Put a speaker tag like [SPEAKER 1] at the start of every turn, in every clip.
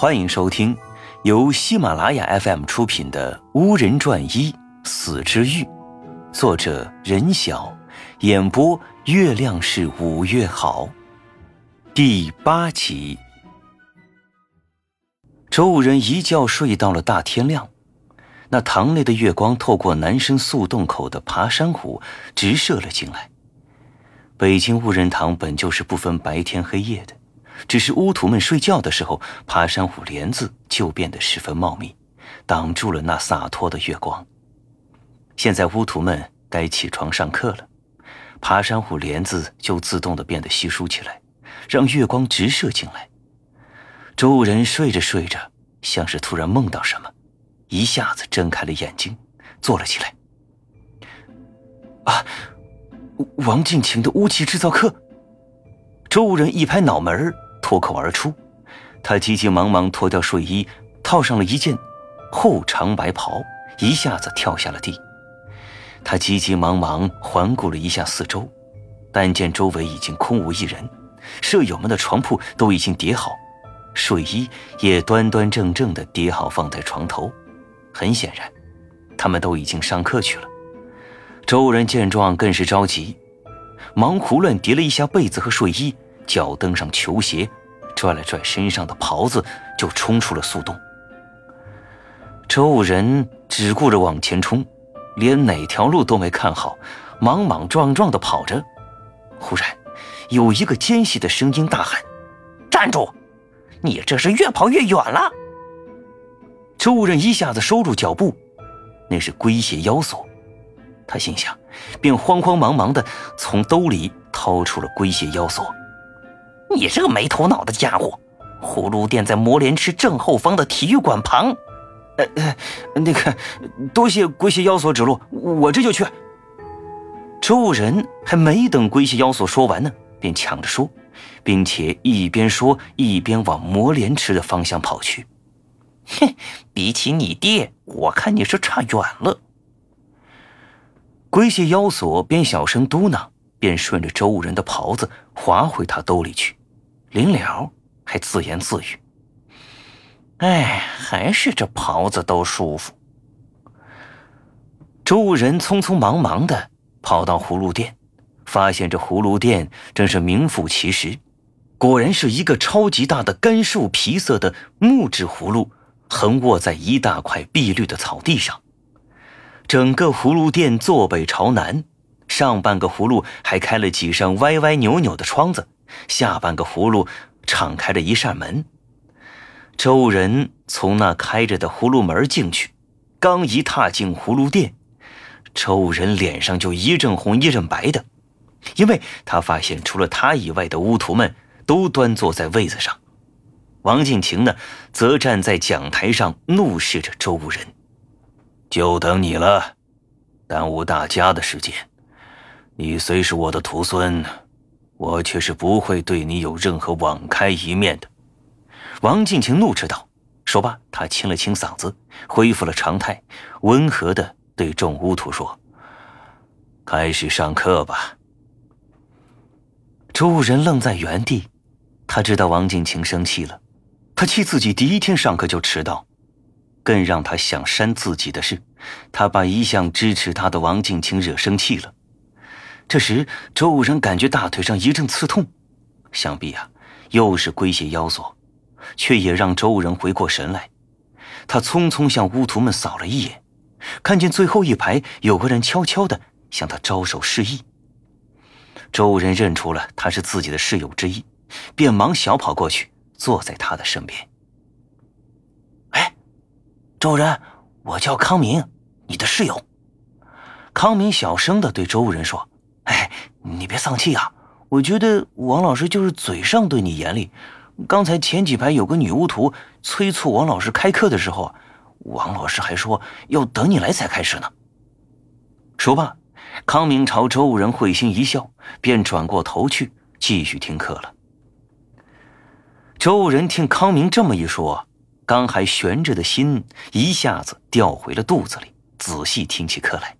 [SPEAKER 1] 欢迎收听由喜马拉雅 FM 出品的《巫人传一死之欲》，作者任晓，演播月亮是五月好，第八集。周五人一觉睡到了大天亮，那堂内的月光透过南生宿洞口的爬山虎直射了进来。北京雾人堂本就是不分白天黑夜的。只是巫徒们睡觉的时候，爬山虎帘子就变得十分茂密，挡住了那洒脱的月光。现在巫徒们该起床上课了，爬山虎帘子就自动的变得稀疏起来，让月光直射进来。周人睡着睡着，像是突然梦到什么，一下子睁开了眼睛，坐了起来。啊，王敬晴的巫器制造课！周人一拍脑门儿。脱口而出，他急急忙忙脱掉睡衣，套上了一件厚长白袍，一下子跳下了地。他急急忙忙环顾了一下四周，但见周围已经空无一人，舍友们的床铺都已经叠好，睡衣也端端正正的叠好放在床头。很显然，他们都已经上课去了。周人见状更是着急，忙胡乱叠了一下被子和睡衣。脚蹬上球鞋，拽了拽身上的袍子，就冲出了速洞。周人只顾着往前冲，连哪条路都没看好，莽莽撞撞的跑着。忽然，有一个尖细的声音大喊：“站住！你这是越跑越远了！”周人一下子收住脚步，那是龟血妖锁。他心想，便慌慌忙忙的从兜里掏出了龟血妖锁。你这个没头脑的家伙！葫芦店在魔莲池正后方的体育馆旁。呃呃，那个，多谢龟蟹妖所指路，我这就去。周人还没等龟蟹妖所说完呢，便抢着说，并且一边说一边往魔莲池的方向跑去。哼，比起你爹，我看你是差远了。龟蟹妖所边小声嘟囔，边顺着周人的袍子滑回他兜里去。临了，还自言自语：“哎，还是这袍子都舒服。”周人匆匆忙忙的跑到葫芦店，发现这葫芦店真是名副其实，果然是一个超级大的干瘦皮色的木质葫芦，横卧在一大块碧绿的草地上。整个葫芦店坐北朝南，上半个葫芦还开了几扇歪歪扭扭的窗子。下半个葫芦敞开了一扇门，周人从那开着的葫芦门进去，刚一踏进葫芦店，周人脸上就一阵红一阵白的，因为他发现除了他以外的巫徒们都端坐在位子上，王静晴呢，则站在讲台上怒视着周人，就等你了，耽误大家的时间，你虽是我的徒孙。我却是不会对你有任何网开一面的。”王静晴怒斥道。说罢，他清了清嗓子，恢复了常态，温和的对众巫徒说：“开始上课吧。”周人愣在原地，他知道王静晴生气了，他气自己第一天上课就迟到。更让他想扇自己的是，他把一向支持他的王静晴惹生气了。这时，周武人感觉大腿上一阵刺痛，想必啊，又是龟血妖锁，却也让周武人回过神来。他匆匆向巫徒们扫了一眼，看见最后一排有个人悄悄的向他招手示意。周武人认出了他是自己的室友之一，便忙小跑过去，坐在他的身边。哎，周人，我叫康明，你的室友。康明小声的对周武人说。哎，你别丧气啊！我觉得王老师就是嘴上对你严厉。刚才前几排有个女巫徒催促王老师开课的时候，王老师还说要等你来才开始呢。说罢，康明朝周武人会心一笑，便转过头去继续听课了。周武人听康明这么一说，刚还悬着的心一下子掉回了肚子里，仔细听起课来。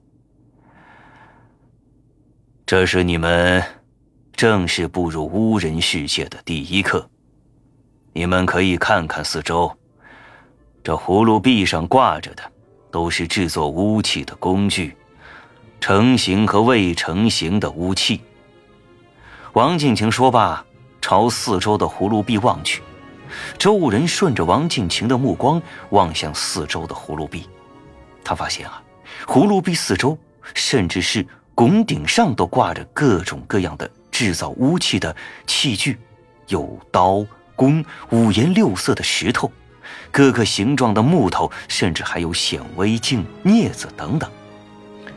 [SPEAKER 1] 这是你们正式步入巫人世界的第一课，你们可以看看四周，这葫芦壁上挂着的都是制作巫器的工具，成型和未成型的巫器。王敬晴说罢，朝四周的葫芦壁望去。周武人顺着王敬晴的目光望向四周的葫芦壁，他发现啊，葫芦壁四周，甚至是拱顶上都挂着各种各样的制造巫器的器具，有刀、弓、五颜六色的石头，各个形状的木头，甚至还有显微镜、镊子等等，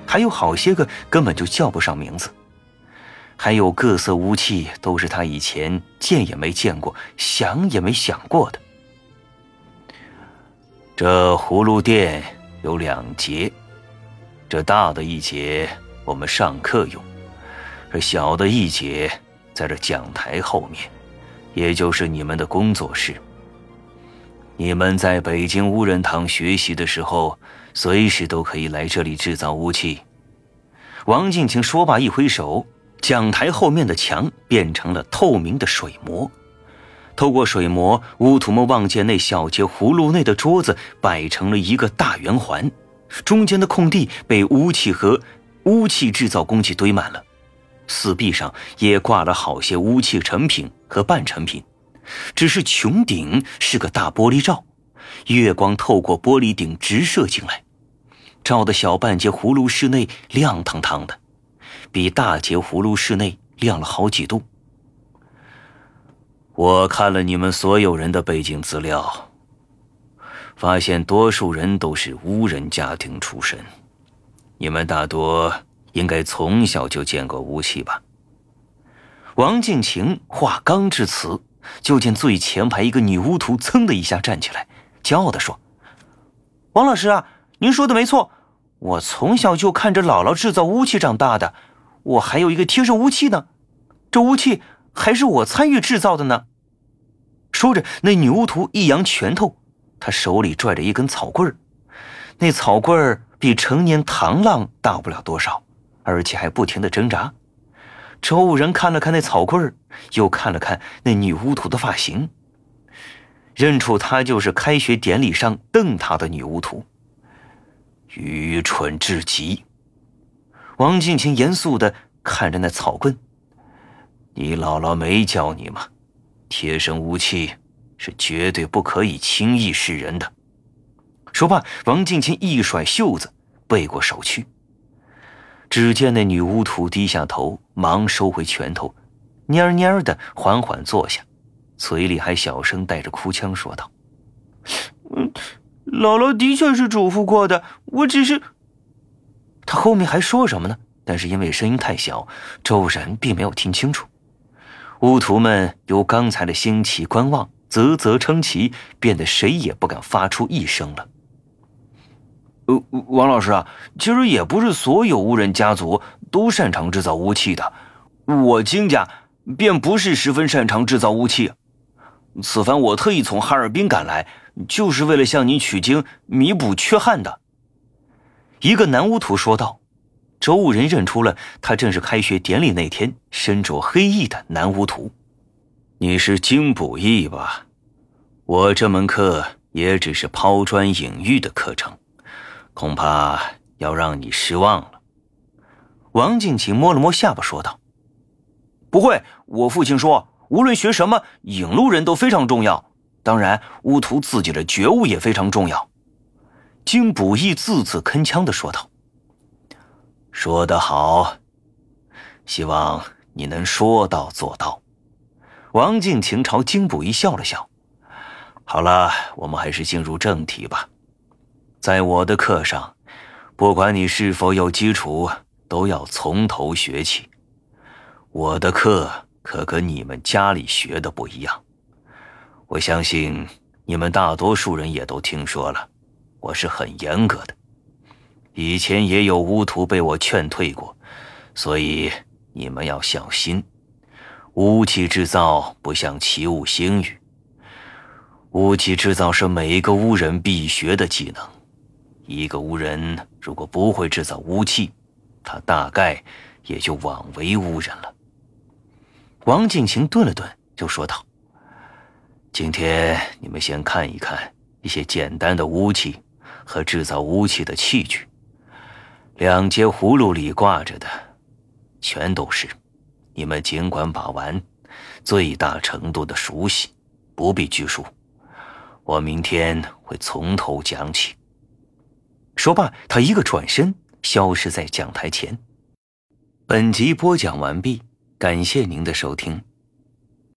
[SPEAKER 1] 还有好些个根本就叫不上名字。还有各色武器，都是他以前见也没见过、想也没想过的。这葫芦殿有两节，这大的一节我们上课用，这小的一节在这讲台后面，也就是你们的工作室。你们在北京乌人堂学习的时候，随时都可以来这里制造武器。王静清说罢，一挥手。讲台后面的墙变成了透明的水膜，透过水膜，乌土们望见那小节葫芦内的桌子摆成了一个大圆环，中间的空地被巫器和污器制造工具堆满了，四壁上也挂了好些污器成品和半成品，只是穹顶是个大玻璃罩，月光透过玻璃顶直射进来，照的小半截葫芦室内亮堂堂的。比大节葫芦室内亮了好几度。我看了你们所有人的背景资料，发现多数人都是无人家庭出身，你们大多应该从小就见过巫器吧？王静晴话刚至此，就见最前排一个女巫徒噌的一下站起来，骄傲地说：“王老师啊，您说的没错，我从小就看着姥姥制造巫器长大的。”我还有一个贴身巫器呢，这巫器还是我参与制造的呢。说着，那女巫徒一扬拳头，她手里拽着一根草棍儿，那草棍儿比成年螳螂大不了多少，而且还不停的挣扎。周武人看了看那草棍儿，又看了看那女巫徒的发型，认出她就是开学典礼上瞪他的女巫徒，愚蠢至极。王静清严肃的看着那草棍：“你姥姥没教你吗？贴身武器是绝对不可以轻易示人的。”说罢，王静清一甩袖子，背过手去。只见那女巫徒低下头，忙收回拳头，蔫蔫的缓缓坐下，嘴里还小声带着哭腔说道：“嗯，姥姥的确是嘱咐过的，我只是……”他后面还说什么呢？但是因为声音太小，周然并没有听清楚。巫徒们由刚才的兴起观望，啧啧称奇，变得谁也不敢发出一声了。王老师啊，其实也不是所有巫人家族都擅长制造巫器的，我金家便不是十分擅长制造巫器。此番我特意从哈尔滨赶来，就是为了向您取经，弥补缺憾的。一个男巫徒说道：“周武人认出了他，正是开学典礼那天身着黑衣的南巫徒。你是金卜义吧？我这门课也只是抛砖引玉的课程，恐怕要让你失望了。”王静琴摸了摸下巴说道：“不会，我父亲说，无论学什么，引路人都非常重要。当然，巫徒自己的觉悟也非常重要。”金卜义字字铿锵的说道：“说得好，希望你能说到做到。”王静晴朝金卜义笑了笑：“好了，我们还是进入正题吧。在我的课上，不管你是否有基础，都要从头学起。我的课可跟你们家里学的不一样。我相信你们大多数人也都听说了。”我是很严格的，以前也有巫徒被我劝退过，所以你们要小心。巫器制造不像奇物星语，巫器制造是每一个巫人必学的技能。一个巫人如果不会制造巫器，他大概也就枉为巫人了。王静晴顿了顿，就说道：“今天你们先看一看一些简单的巫器和制造巫器的器具。两节葫芦里挂着的，全都是。你们尽管把玩，最大程度的熟悉，不必拘束。我明天会从头讲起。说罢，他一个转身，消失在讲台前。本集播讲完毕，感谢您的收听。